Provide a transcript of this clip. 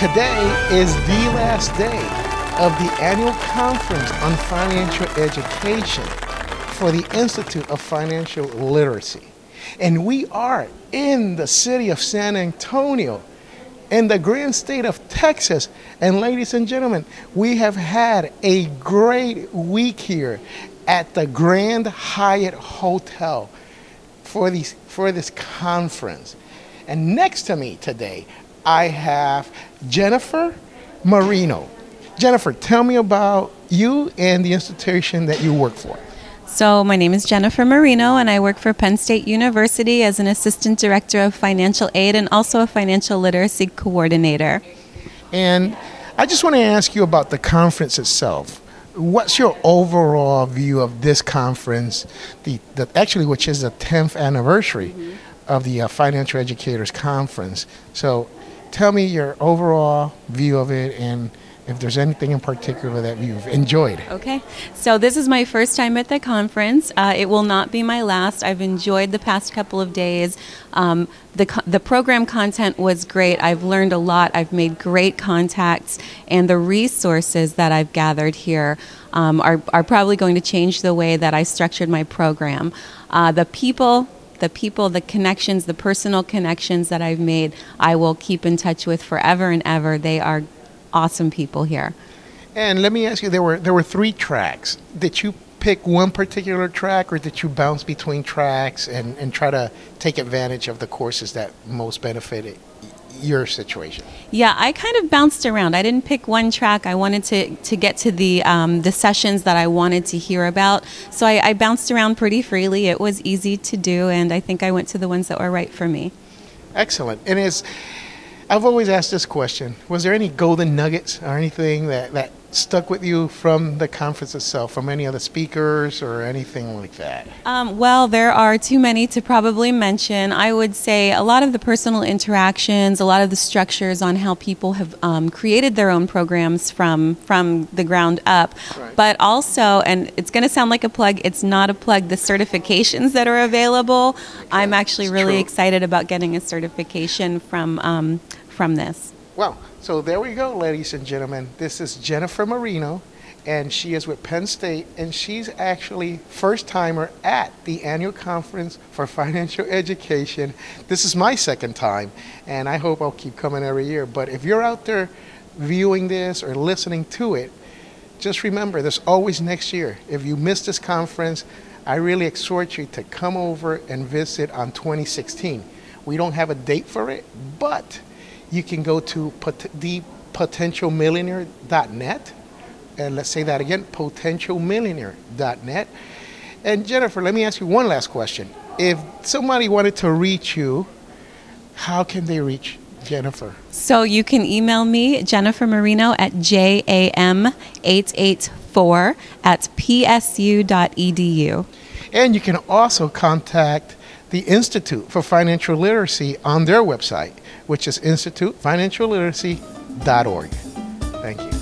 Today is the last day of the annual conference on financial education for the Institute of Financial Literacy. And we are in the city of San Antonio, in the grand state of Texas. And ladies and gentlemen, we have had a great week here at the Grand Hyatt Hotel for, these, for this conference. And next to me today, I have Jennifer Marino. Jennifer, tell me about you and the institution that you work for. So, my name is Jennifer Marino, and I work for Penn State University as an Assistant Director of Financial Aid and also a Financial Literacy Coordinator. And I just want to ask you about the conference itself. What's your overall view of this conference, the, the actually, which is the 10th anniversary mm-hmm. of the uh, Financial Educators Conference? So, tell me your overall view of it and if there's anything in particular that you've enjoyed. Okay, so this is my first time at the conference. Uh, it will not be my last. I've enjoyed the past couple of days. Um, the, the program content was great. I've learned a lot. I've made great contacts, and the resources that I've gathered here um, are, are probably going to change the way that I structured my program. Uh, the people the people, the connections, the personal connections that I've made, I will keep in touch with forever and ever. They are awesome people here. And let me ask you, there were there were three tracks. Did you pick one particular track, or did you bounce between tracks and, and try to take advantage of the courses that most benefited your situation? Yeah, I kind of bounced around. I didn't pick one track. I wanted to, to get to the um, the sessions that I wanted to hear about. So I, I bounced around pretty freely. It was easy to do, and I think I went to the ones that were right for me. Excellent. And is I've always asked this question: Was there any golden nuggets or anything that that stuck with you from the conference itself, from any of the speakers or anything like that? Um, well, there are too many to probably mention. I would say a lot of the personal interactions, a lot of the structures on how people have um, created their own programs from from the ground up, right. but also, and it's going to sound like a plug. It's not a plug. The certifications that are available. Okay. I'm actually it's really true. excited about getting a certification from. Um, from this. Well, so there we go, ladies and gentlemen. This is Jennifer Marino, and she is with Penn State, and she's actually first timer at the annual conference for financial education. This is my second time, and I hope I'll keep coming every year. But if you're out there viewing this or listening to it, just remember there's always next year. If you miss this conference, I really exhort you to come over and visit on 2016. We don't have a date for it, but you can go to thepotentialmillionaire.net. And let's say that again potentialmillionaire.net. And Jennifer, let me ask you one last question. If somebody wanted to reach you, how can they reach Jennifer? So you can email me, Jennifer Marino, at jam884 at psu.edu. And you can also contact the Institute for Financial Literacy on their website, which is institutefinancialliteracy.org. Thank you.